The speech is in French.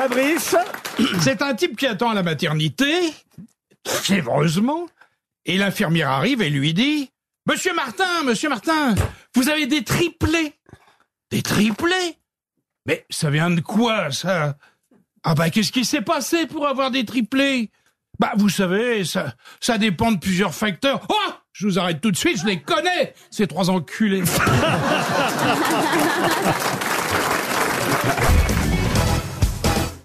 Fabrice C'est un type qui attend à la maternité, fiévreusement, et l'infirmière arrive et lui dit Monsieur Martin, monsieur Martin, vous avez des triplés. Des triplés Mais ça vient de quoi, ça? Ah bah, qu'est-ce qui s'est passé pour avoir des triplés? Bah, vous savez, ça, ça dépend de plusieurs facteurs. Oh Je vous arrête tout de suite, je les connais, ces trois enculés.